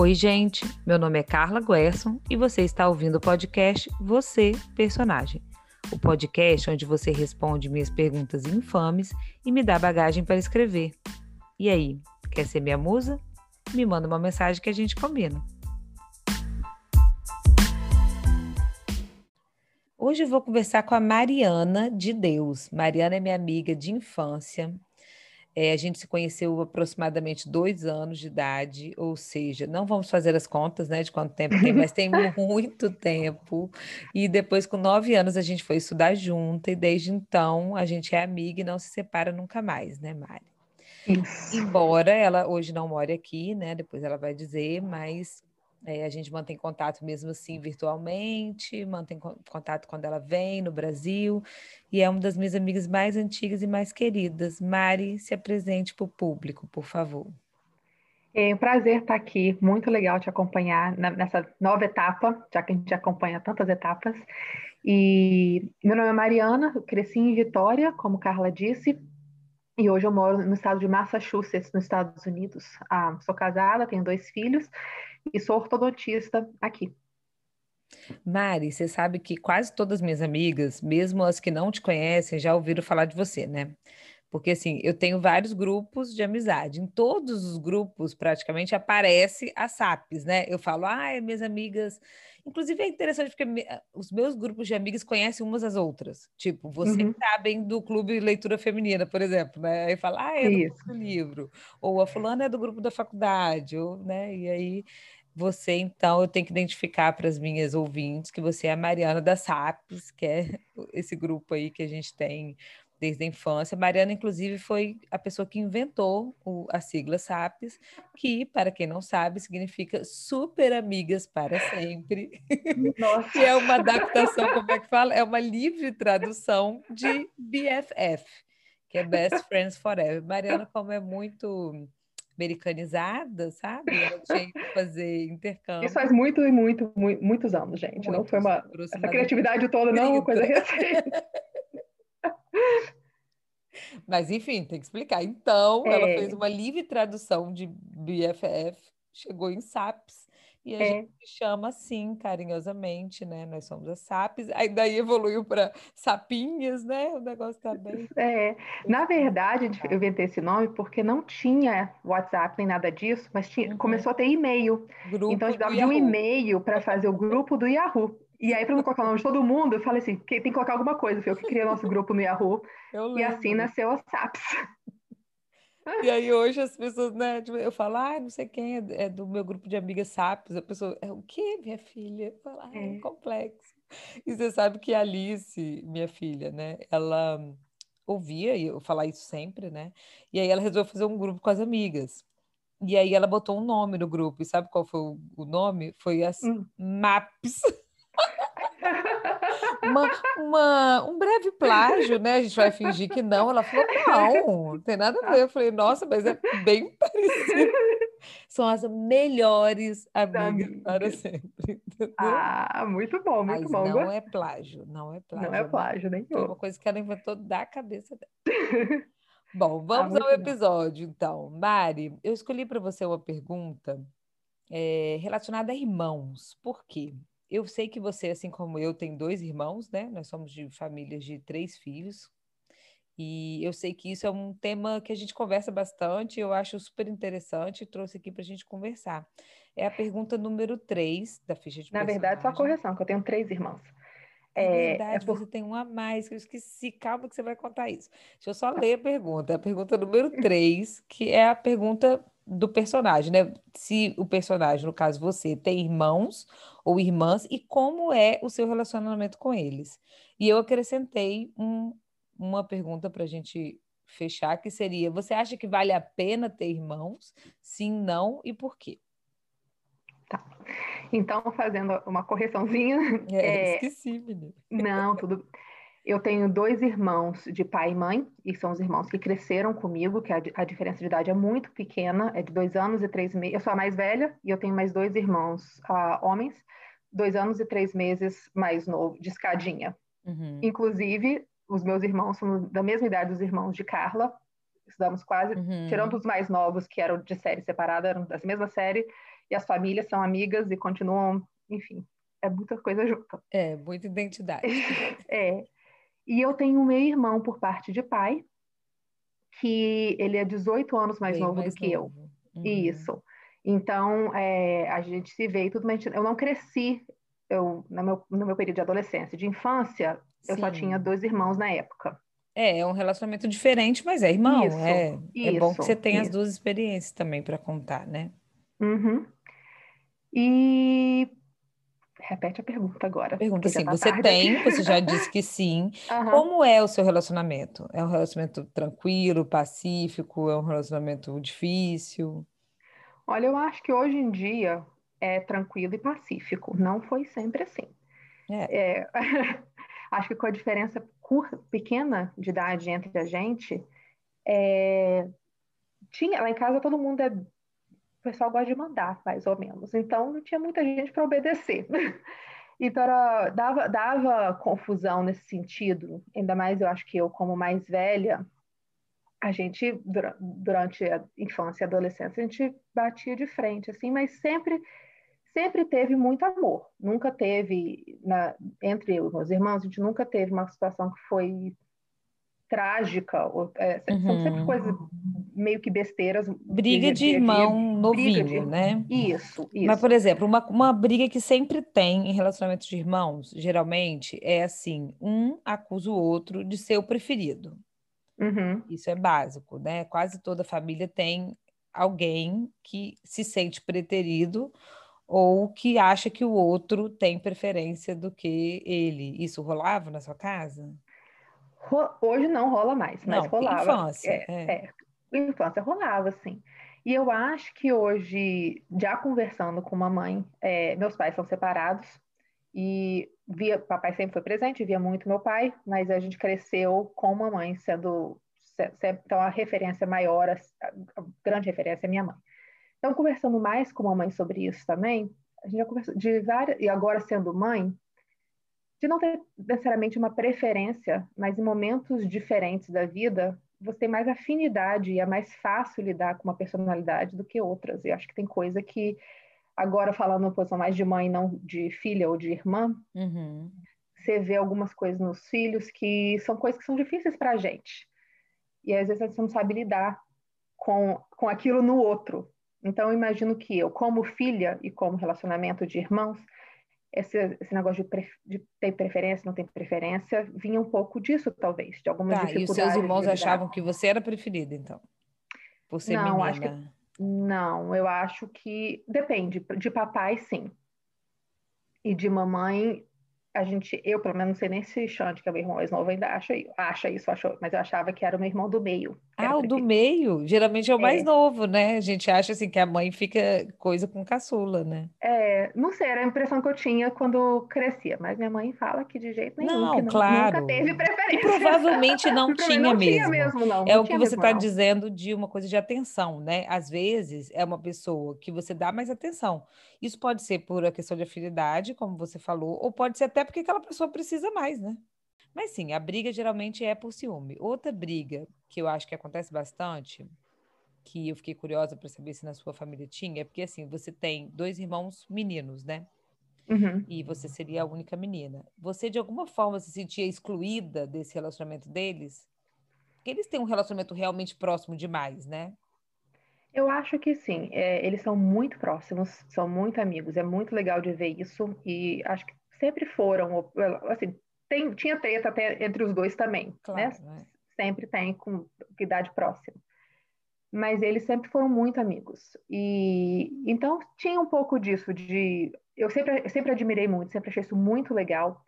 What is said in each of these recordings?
Oi, gente. Meu nome é Carla Guerson e você está ouvindo o podcast Você, Personagem. O podcast onde você responde minhas perguntas infames e me dá bagagem para escrever. E aí, quer ser minha musa? Me manda uma mensagem que a gente combina. Hoje eu vou conversar com a Mariana de Deus. Mariana é minha amiga de infância. É, a gente se conheceu aproximadamente dois anos de idade, ou seja, não vamos fazer as contas né, de quanto tempo tem, mas tem muito tempo. E depois, com nove anos, a gente foi estudar junto, e desde então a gente é amiga e não se separa nunca mais, né, Mari? Isso. Embora ela hoje não more aqui, né? Depois ela vai dizer, mas é, a gente mantém contato mesmo assim virtualmente, mantém contato quando ela vem no Brasil, e é uma das minhas amigas mais antigas e mais queridas. Mari, se apresente para o público, por favor. É um prazer estar aqui, muito legal te acompanhar nessa nova etapa, já que a gente acompanha tantas etapas. E meu nome é Mariana, cresci em Vitória, como Carla disse, e hoje eu moro no estado de Massachusetts, nos Estados Unidos. Ah, sou casada, tenho dois filhos e sou ortodontista aqui. Mari, você sabe que quase todas as minhas amigas, mesmo as que não te conhecem, já ouviram falar de você, né? Porque assim, eu tenho vários grupos de amizade. Em todos os grupos, praticamente, aparece a SAPs, né? Eu falo, ah, minhas amigas. Inclusive é interessante porque me... os meus grupos de amigas conhecem umas às outras. Tipo, vocês uhum. sabem do Clube Leitura Feminina, por exemplo, né? Aí fala, ah, é do Isso. do livro. Ou a fulana é do grupo da faculdade, ou, né? E aí você, então, eu tenho que identificar para as minhas ouvintes que você é a Mariana da SAPs, que é esse grupo aí que a gente tem desde a infância. Mariana, inclusive, foi a pessoa que inventou o, a sigla SAPs, que, para quem não sabe, significa Super Amigas para Sempre. Nossa. que é uma adaptação, como é que fala? É uma livre tradução de BFF, que é Best Friends Forever. Mariana, como é muito americanizada, sabe? Ela tinha que fazer intercâmbio. Isso faz muito e muito, muito, muitos anos, gente. Muitos, não foi uma. Essa criatividade toda não é uma coisa recente. Mas, enfim, tem que explicar. Então, é. ela fez uma livre tradução de BFF, chegou em SAPS, e a é. gente chama assim, carinhosamente, né? Nós somos as SAPs, aí daí evoluiu para sapinhas, né? O negócio tá bem. É, na verdade, eu inventei esse nome porque não tinha WhatsApp nem nada disso, mas tinha, uhum. começou a ter e-mail. Então a gente dava um e-mail para fazer o grupo do Yahoo. E aí, para não colocar o nome de todo mundo, eu falei assim: tem que colocar alguma coisa. Foi eu que criei nosso grupo no Yahoo. e assim nasceu o SAPs. E aí hoje as pessoas, né, tipo, eu falo, ah, não sei quem é, é, do meu grupo de amigas SAPs. A pessoa, é o quê, minha filha? Eu falo, ah, é, é complexo. E você sabe que a Alice, minha filha, né, ela ouvia eu falar isso sempre, né? E aí ela resolveu fazer um grupo com as amigas. E aí ela botou um nome no grupo. E sabe qual foi o nome? Foi as hum. MAPs. Uma, uma, um breve plágio, né? A gente vai fingir que não. Ela falou, não, não tem nada a ver. Eu falei, nossa, mas é bem parecido. São as melhores amigas para sempre. Entendeu? Ah, muito bom, muito mas bom. Não é plágio, não é plágio. Não é plágio, nem É uma coisa que ela inventou da cabeça dela. Bom, ah, vamos ah, ao episódio, bom. então. Mari, eu escolhi para você uma pergunta é, relacionada a irmãos. Por quê? Eu sei que você, assim como eu, tem dois irmãos, né? Nós somos de famílias de três filhos. E eu sei que isso é um tema que a gente conversa bastante, eu acho super interessante e trouxe aqui para a gente conversar. É a pergunta número três da ficha de Na verdade, só a correção, que eu tenho três irmãos. É, é verdade, é por... você tem um a mais, que eu esqueci. Calma que você vai contar isso. Deixa eu só ler a pergunta. A pergunta número três, que é a pergunta do personagem, né? Se o personagem, no caso você, tem irmãos ou irmãs e como é o seu relacionamento com eles. E eu acrescentei um, uma pergunta para a gente fechar, que seria: você acha que vale a pena ter irmãos? Sim, não e por quê? Tá. Então, fazendo uma correçãozinha. É, é... esqueci, menina. Não, tudo. Eu tenho dois irmãos de pai e mãe, e são os irmãos que cresceram comigo, que a, a diferença de idade é muito pequena, é de dois anos e três meses. Eu sou a mais velha e eu tenho mais dois irmãos uh, homens, dois anos e três meses mais novo, de escadinha. Uhum. Inclusive, os meus irmãos são da mesma idade dos irmãos de Carla, estudamos quase, uhum. tirando os mais novos, que eram de série separada, eram da mesma série, e as famílias são amigas e continuam, enfim, é muita coisa junto. É, muita identidade. é. E eu tenho um meu irmão por parte de pai, que ele é 18 anos mais Bem novo mais do que novo. eu. Uhum. Isso. Então, é, a gente se vê e tudo, mas eu não cresci eu, no, meu, no meu período de adolescência. De infância, eu Sim. só tinha dois irmãos na época. É, é um relacionamento diferente, mas é irmão. Isso, é, isso, é bom que você tenha isso. as duas experiências também para contar, né? Uhum. E repete a pergunta agora. Pergunta assim, tá você tarde. tem, você já disse que sim. Uhum. Como é o seu relacionamento? É um relacionamento tranquilo, pacífico? É um relacionamento difícil? Olha, eu acho que hoje em dia é tranquilo e pacífico. Não foi sempre assim. É. É, acho que com a diferença curta, pequena de idade entre a gente, é, tinha lá em casa todo mundo é o pessoal gosta de mandar, mais ou menos. Então não tinha muita gente para obedecer. então era, dava, dava confusão nesse sentido. Ainda mais eu acho que eu, como mais velha, a gente, durante a infância e adolescência, a gente batia de frente, assim, mas sempre sempre teve muito amor. Nunca teve, na, entre eu e meus irmãos, a gente nunca teve uma situação que foi trágica. Ou, é, uhum. São sempre coisas meio que besteiras. Briga de, de irmão novinho, de... né? Isso, isso. Mas, por exemplo, uma, uma briga que sempre tem em relacionamentos de irmãos, geralmente, é assim: um acusa o outro de ser o preferido. Uhum. Isso é básico, né? Quase toda família tem alguém que se sente preterido ou que acha que o outro tem preferência do que ele. Isso rolava na sua casa? Hoje não rola mais, mas não, rolava. Infância. É, é. é, infância rolava, sim. E eu acho que hoje, já conversando com uma mãe, é, meus pais são separados e via, papai sempre foi presente, via muito meu pai, mas a gente cresceu com uma mãe sendo, então a referência maior, a, a grande referência é minha mãe. Então, conversando mais com a mãe sobre isso também, a gente já conversou de várias, e agora sendo mãe, de não ter necessariamente uma preferência, mas em momentos diferentes da vida, você tem mais afinidade e é mais fácil lidar com uma personalidade do que outras. E acho que tem coisa que, agora falando uma posição mais de mãe, não de filha ou de irmã, uhum. você vê algumas coisas nos filhos que são coisas que são difíceis para a gente. E às vezes você não sabe lidar com, com aquilo no outro. Então, eu imagino que eu, como filha e como relacionamento de irmãos, esse, esse negócio de, pre, de, ter preferência, não ter preferência, vinha um pouco disso, talvez, de algumas tá, dificuldades. E os seus irmãos achavam que você era preferida, então? Por ser não, menina? Acho que, não, eu acho que depende. De papai, sim. E de mamãe, a gente, eu pelo menos não sei nem se Xande, que é meu irmão mais novo, ainda acha, acha isso, achou, mas eu achava que era o meu irmão do meio. Ah, o do meio? Geralmente é o mais é. novo, né? A gente acha assim que a mãe fica coisa com caçula, né? É, não sei, era a impressão que eu tinha quando crescia, mas minha mãe fala que de jeito nenhum, não, que não, claro. nunca teve preferência. E provavelmente não tinha não mesmo. Tinha mesmo não, é não o que você está dizendo de uma coisa de atenção, né? Às vezes é uma pessoa que você dá mais atenção. Isso pode ser por a questão de afinidade, como você falou, ou pode ser até porque aquela pessoa precisa mais, né? Mas sim, a briga geralmente é por ciúme. Outra briga que eu acho que acontece bastante, que eu fiquei curiosa para saber se na sua família tinha, é porque assim, você tem dois irmãos meninos, né? Uhum. E você seria a única menina. Você, de alguma forma, se sentia excluída desse relacionamento deles? Porque eles têm um relacionamento realmente próximo demais, né? Eu acho que sim. É, eles são muito próximos, são muito amigos. É muito legal de ver isso. E acho que sempre foram, assim, tem, tinha treta até entre os dois também, né? claro, né? né? Sempre tem com idade próxima. Mas eles sempre foram muito amigos. E então tinha um pouco disso de eu sempre, eu sempre admirei muito, sempre achei isso muito legal,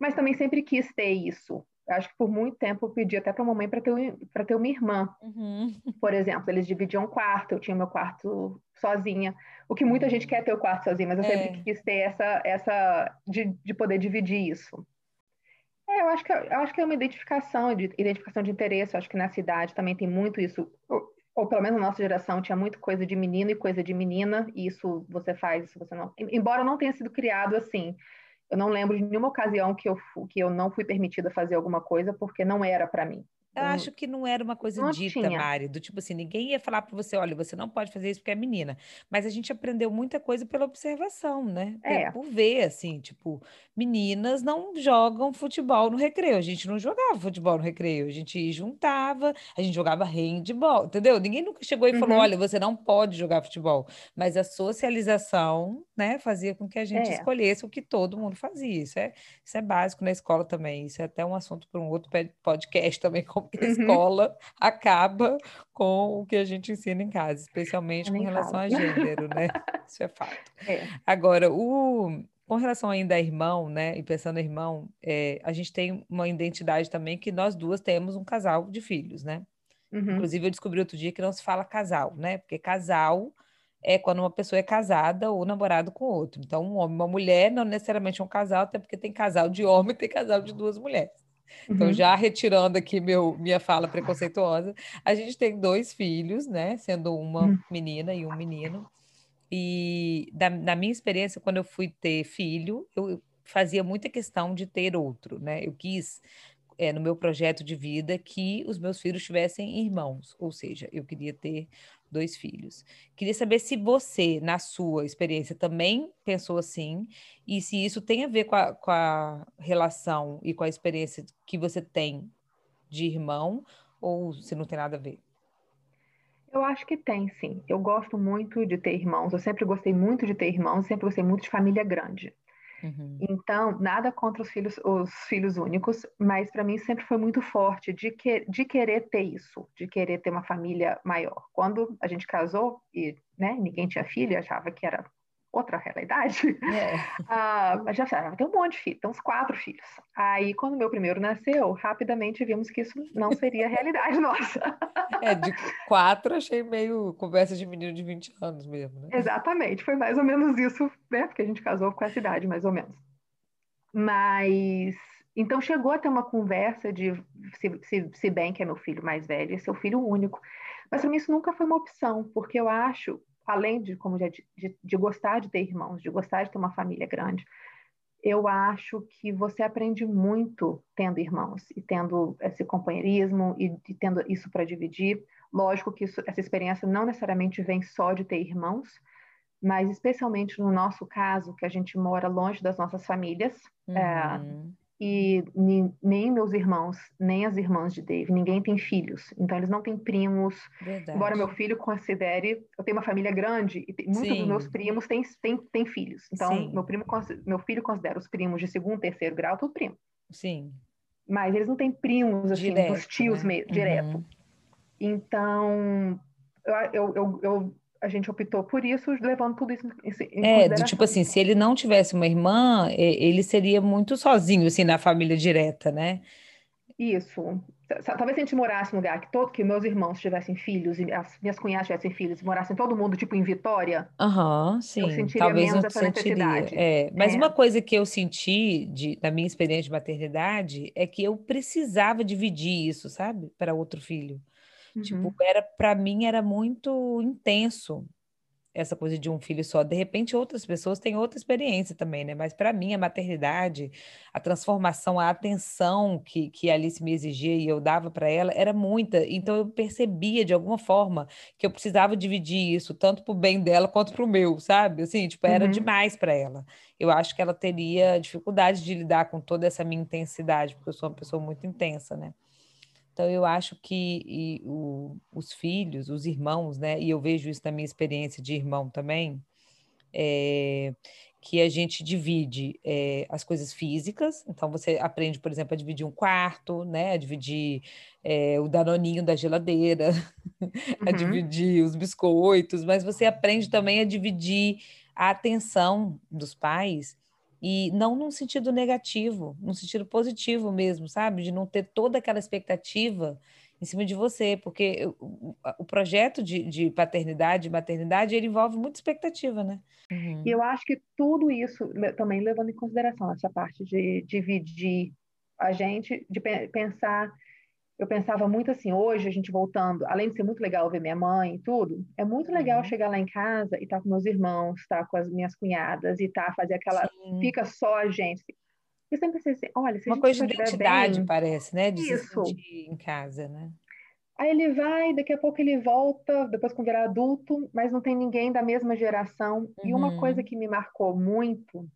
mas também sempre quis ter isso. Acho que por muito tempo eu pedi até para a mamãe para ter, ter uma irmã. Uhum. Por exemplo, eles dividiam um quarto, eu tinha meu quarto sozinha. O que muita gente quer ter o quarto sozinha, mas eu é. sempre quis ter essa, essa de, de poder dividir isso. É, eu acho que eu acho que é uma identificação de identificação de interesse. Eu acho que na cidade também tem muito isso, ou, ou, pelo menos na nossa geração tinha muito coisa de menino e coisa de menina. E isso você faz, isso você não. Embora não tenha sido criado assim, eu não lembro de nenhuma ocasião que eu que eu não fui permitida fazer alguma coisa porque não era para mim. Eu um... acho que não era uma coisa dita, tinha. Mari, do tipo assim, ninguém ia falar para você, olha, você não pode fazer isso porque é menina. Mas a gente aprendeu muita coisa pela observação, né? É. Por ver, assim, tipo, meninas não jogam futebol no recreio. A gente não jogava futebol no recreio, a gente juntava, a gente jogava handball, entendeu? Ninguém nunca chegou e uhum. falou, olha, você não pode jogar futebol. Mas a socialização, né, fazia com que a gente é. escolhesse o que todo mundo fazia. Isso é, isso é básico na escola também. Isso é até um assunto para um outro podcast também, como que a uhum. escola acaba com o que a gente ensina em casa, especialmente com relação falo. a gênero, né? Isso é fato. É. Agora, o, com relação ainda a irmão, né? E pensando em irmão, é, a gente tem uma identidade também que nós duas temos um casal de filhos, né? Uhum. Inclusive, eu descobri outro dia que não se fala casal, né? Porque casal é quando uma pessoa é casada ou namorado com outro. Então, um homem e uma mulher não necessariamente é um casal, até porque tem casal de homem e tem casal de duas mulheres. Então, uhum. já retirando aqui meu, minha fala preconceituosa, a gente tem dois filhos, né? Sendo uma uhum. menina e um menino. E da, na minha experiência, quando eu fui ter filho, eu fazia muita questão de ter outro, né? Eu quis é, no meu projeto de vida que os meus filhos tivessem irmãos, ou seja, eu queria ter dois filhos. Queria saber se você, na sua experiência, também pensou assim, e se isso tem a ver com a, com a relação e com a experiência que você tem de irmão, ou se não tem nada a ver. Eu acho que tem, sim. Eu gosto muito de ter irmãos. Eu sempre gostei muito de ter irmãos, sempre gostei muito de família grande. Uhum. Então, nada contra os filhos, os filhos únicos, mas para mim sempre foi muito forte de, que, de querer ter isso, de querer ter uma família maior. Quando a gente casou e né, ninguém tinha filho, achava que era outra realidade. É. Ah, mas já ah, tem um monte de filhos, tem uns quatro filhos. Aí, quando meu primeiro nasceu, rapidamente vimos que isso não seria a realidade nossa. É, de quatro achei meio conversa de menino de 20 anos mesmo, né? Exatamente, foi mais ou menos isso, né? Porque a gente casou com essa idade, mais ou menos. Mas então chegou a ter uma conversa de se, se, se bem que é meu filho mais velho, é seu filho único. Mas para mim isso nunca foi uma opção, porque eu acho além de como já de, de, de, gostar de ter irmãos, de gostar de ter uma família grande, eu acho que você aprende muito tendo irmãos e tendo esse companheirismo e, e tendo isso para dividir. Lógico que isso, essa experiência não necessariamente vem só de ter irmãos, mas especialmente no nosso caso, que a gente mora longe das nossas famílias, é, uhum. é, e nem meus irmãos, nem as irmãs de Dave, ninguém tem filhos. Então, eles não têm primos. Verdade. Embora meu filho considere... Eu tenho uma família grande e muitos Sim. dos meus primos têm, têm, têm filhos. Então, meu, primo, meu filho considera os primos de segundo, terceiro grau tudo primo. Sim. Mas eles não têm primos, assim, direto, dos tios né? mesmo, uhum. direto. Então, eu, eu, eu, eu a gente optou por isso, levando tudo isso em, É, do tipo assim, se ele não tivesse uma irmã, ele seria muito sozinho, assim, na família direta, né? Isso. Talvez se a gente morasse num lugar que todo, que meus irmãos tivessem filhos e as minhas cunhadas tivessem filhos, morassem todo mundo tipo em Vitória. Aham, uhum, sim. Eu sentiria Talvez menos essa sentiria. necessidade. É, mas é. uma coisa que eu senti de, da minha experiência de maternidade é que eu precisava dividir isso, sabe, para outro filho. Tipo, uhum. era para mim era muito intenso essa coisa de um filho só. De repente, outras pessoas têm outra experiência também, né? Mas para mim, a maternidade, a transformação, a atenção que, que a Alice me exigia e eu dava para ela era muita. Então, eu percebia de alguma forma que eu precisava dividir isso, tanto para o bem dela quanto para o meu, sabe? Assim, tipo, era uhum. demais para ela. Eu acho que ela teria dificuldade de lidar com toda essa minha intensidade, porque eu sou uma pessoa muito intensa, né? Então, eu acho que o, os filhos, os irmãos, né? E eu vejo isso na minha experiência de irmão também, é, que a gente divide é, as coisas físicas. Então, você aprende, por exemplo, a dividir um quarto, né? A dividir é, o danoninho da geladeira, uhum. a dividir os biscoitos, mas você aprende também a dividir a atenção dos pais e não num sentido negativo, num sentido positivo mesmo, sabe? De não ter toda aquela expectativa em cima de você, porque o, o projeto de, de, paternidade e maternidade, ele envolve muita expectativa, né? Uhum. E eu acho que tudo isso, também levando em consideração essa parte de dividir a gente, de pensar eu pensava muito assim, hoje a gente voltando, além de ser muito legal ver minha mãe e tudo, é muito legal uhum. chegar lá em casa e estar tá com meus irmãos, estar tá com as minhas cunhadas e estar tá, fazer aquela, Sim. fica só a gente. Eu sempre pensei assim, olha, se Uma coisa de identidade, bem, parece, né? De Isso. se em casa, né? Aí ele vai, daqui a pouco ele volta, depois quando virar adulto, mas não tem ninguém da mesma geração. Uhum. E uma coisa uhum. que me marcou muito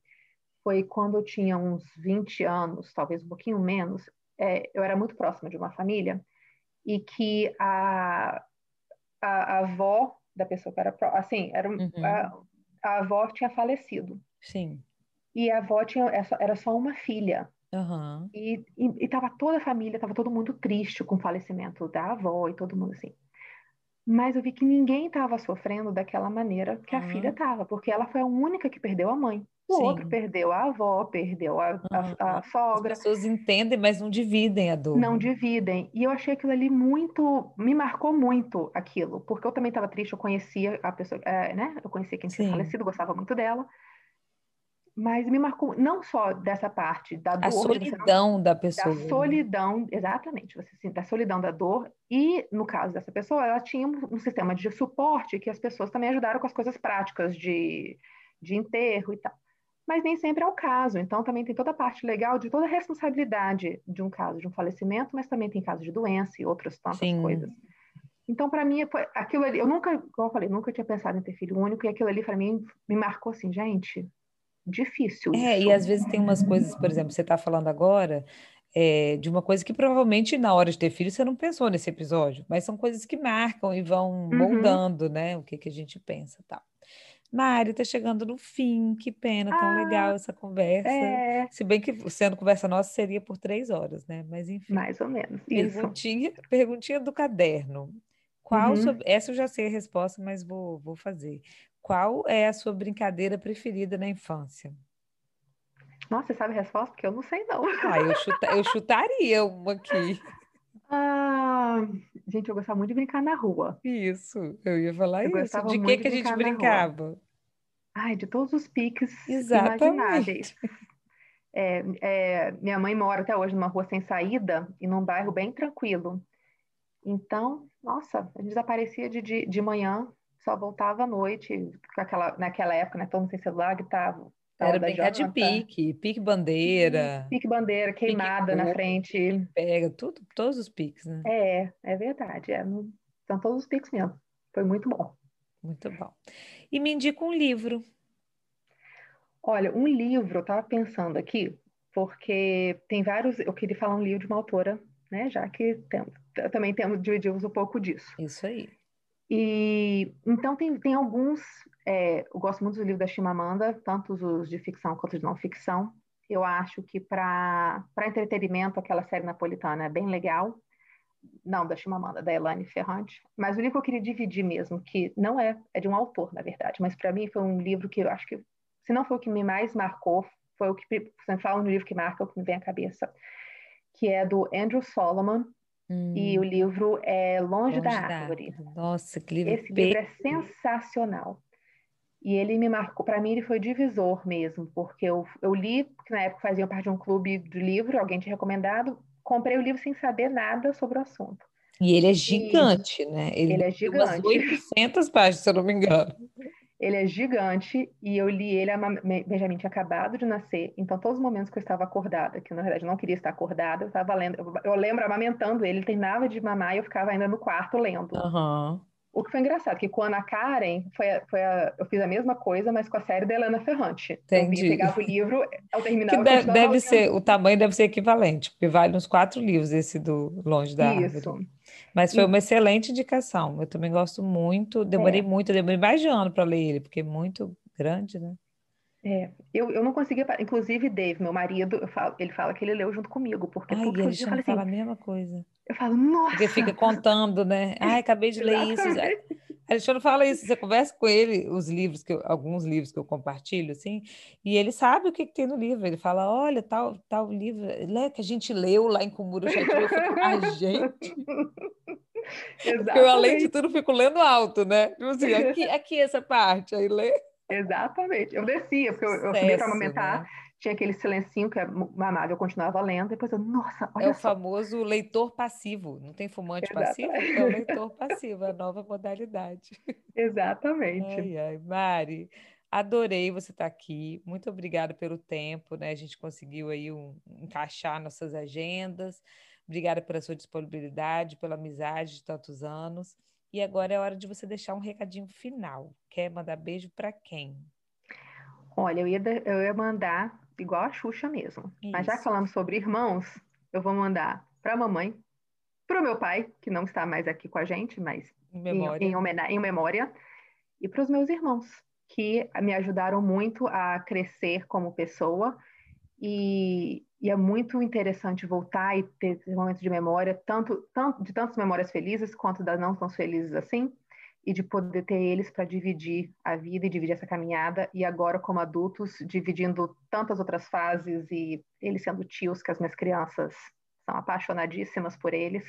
foi quando eu tinha uns 20 anos, talvez um pouquinho menos, é, eu era muito próxima de uma família e que a, a, a avó da pessoa que era assim, era uhum. a, a, avó tinha falecido. Sim. E a avó tinha era só uma filha. Uhum. E, e, e tava toda a família, tava todo mundo triste com o falecimento da avó e todo mundo assim. Mas eu vi que ninguém estava sofrendo daquela maneira que a filha estava, porque ela foi a única que perdeu a mãe. O Sim. outro perdeu a avó, perdeu a, a, a, sogra. As pessoas entendem, mas não dividem a dor. Não dividem. E eu achei aquilo ali muito. Me marcou muito aquilo, porque eu também estava triste. Eu conhecia a pessoa, é, né? Eu conhecia quem tinha Sim. falecido, gostava muito dela. Mas me marcou não só dessa parte da dor. A solidão não, da pessoa. Da solidão, exatamente. Você, da solidão da dor. E, no caso dessa pessoa, ela tinha um, um sistema de suporte que as pessoas também ajudaram com as coisas práticas de, de enterro e tal. Mas nem sempre é o caso. Então, também tem toda a parte legal de toda a responsabilidade de um caso de um falecimento, mas também tem caso de doença e outras tantas Sim. coisas. Então, para mim, foi aquilo ali. Eu nunca, como eu falei, nunca tinha pensado em ter filho único, e aquilo ali, para mim, me marcou assim, gente, difícil. É, isso. e às vezes tem umas coisas, por exemplo, você está falando agora é, de uma coisa que provavelmente na hora de ter filho você não pensou nesse episódio, mas são coisas que marcam e vão uhum. moldando, né? O que, que a gente pensa tal. Mari, tá chegando no fim, que pena, tão ah, legal essa conversa. É... Se bem que sendo conversa nossa seria por três horas, né? Mas enfim. Mais ou menos. Perguntinha, isso. perguntinha do caderno. Qual uhum. essa eu já sei a resposta, mas vou, vou fazer. Qual é a sua brincadeira preferida na infância? Nossa, você sabe a resposta? Porque eu não sei, não. Ah, eu, chuta, eu chutaria uma aqui. Ah, gente, eu gostava muito de brincar na rua. Isso, eu ia falar eu isso. De que, que a gente brincava? Ai, de todos os piques Exatamente. imagináveis. É, é, minha mãe mora até hoje numa rua sem saída e num bairro bem tranquilo. Então, nossa, a gente desaparecia de, de, de manhã, só voltava à noite, aquela, naquela época, né? Todo mundo sem celular, gritava. Era brincar de pique, pique bandeira. Pique bandeira, queimada pique na frente. Pega, tudo, todos os piques, né? É, é verdade. É, são todos os piques mesmo. Foi muito bom. Muito bom. E me indica um livro. Olha, um livro, eu estava pensando aqui, porque tem vários. Eu queria falar um livro de uma autora, né? Já que tem, também temos dividimos um pouco disso. Isso aí. E então tem, tem alguns, é, eu gosto muito do livro da Chimamanda, tanto os de ficção quanto de não ficção. Eu acho que para entretenimento aquela série napolitana é bem legal. Não, da Chimamanda, da Elane Ferrante. Mas o livro que eu queria dividir mesmo, que não é, é de um autor, na verdade, mas para mim foi um livro que eu acho que, se não foi o que me mais marcou, foi o que, você fala no livro que marca, o que me vem à cabeça, que é do Andrew Solomon, Hum. E o livro é Longe, Longe da, Árvore. Nossa, que livro Esse livro é sensacional. E ele me marcou, para mim ele foi divisor mesmo, porque eu, eu li, porque na época fazia parte de um clube de livro, alguém tinha recomendado, comprei o livro sem saber nada sobre o assunto. E ele é gigante, e, né? Ele, ele é gigante. Umas 800 páginas, se eu não me engano. Ele é gigante e eu li ele, a Benjamin tinha acabado de nascer, então todos os momentos que eu estava acordada, que na verdade eu não queria estar acordada, eu estava lendo, eu, lembro amamentando ele, ele terminava de mamar e eu ficava ainda no quarto lendo. Uhum. O que foi engraçado, que com a Ana Karen, foi, a, foi a, eu fiz a mesma coisa, mas com a série da Helena Ferrante. Entendi. Eu pegava o livro, ao terminar... Que deve, deve ser, o tamanho deve ser equivalente, porque vale uns quatro livros esse do Longe da Isso. Árvore. Mas foi e... uma excelente indicação. Eu também gosto muito, demorei é. muito, demorei mais de um ano para ler ele, porque é muito grande, né? É, eu, eu não conseguia, inclusive Dave, meu marido, falo, ele fala que ele leu junto comigo, porque Ai, ele que eu fala assim, a mesma coisa. Eu falo, nossa! Porque fica contando, né? Ai, acabei de ler isso. Alexandre fala isso, você conversa com ele, os livros, que eu, alguns livros que eu compartilho, assim, e ele sabe o que, que tem no livro. Ele fala, olha, tal, tal livro lê, que a gente leu lá em Cumuru Chatiu. Eu fico, a gente... Porque eu, além de tudo, fico lendo alto, né? Tipo assim, aqui, aqui essa parte, aí lê. Exatamente. Eu descia, porque eu, eu subia para amamentar, né? tinha aquele silencinho que é mamava, eu continuava lendo, depois eu, nossa, olha É o só. famoso leitor passivo, não tem fumante Exatamente. passivo? É o leitor passivo, a nova modalidade. Exatamente. Ai, ai, Mari, Adorei você estar aqui. Muito obrigada pelo tempo, né? A gente conseguiu aí um, encaixar nossas agendas. Obrigada pela sua disponibilidade, pela amizade de tantos anos. E agora é hora de você deixar um recadinho final. Quer mandar beijo para quem? Olha, eu ia, eu ia mandar igual a Xuxa mesmo. Isso. Mas já que falamos sobre irmãos, eu vou mandar para a mamãe, para o meu pai, que não está mais aqui com a gente, mas em memória, em, em, em memória e para os meus irmãos, que me ajudaram muito a crescer como pessoa. E, e, é muito interessante voltar e ter esse momento de memória, tanto, tanto de tantas memórias felizes quanto das não tão felizes assim, e de poder ter eles para dividir a vida e dividir essa caminhada, e agora como adultos, dividindo tantas outras fases e eles sendo tios que as minhas crianças são apaixonadíssimas por eles.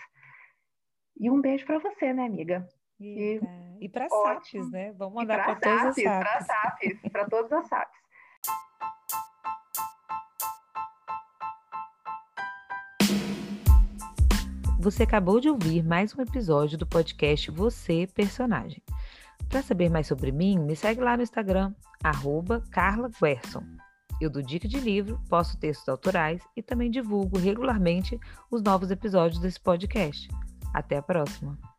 E um beijo para você, né, amiga? E, e para SAPs, né? Vamos mandar para todas as SAPs. Para SAPs, para todas as SAPs. Você acabou de ouvir mais um episódio do podcast Você Personagem. Para saber mais sobre mim, me segue lá no Instagram, arroba Carla Guerson. Eu dou dica de livro, posto textos autorais e também divulgo regularmente os novos episódios desse podcast. Até a próxima!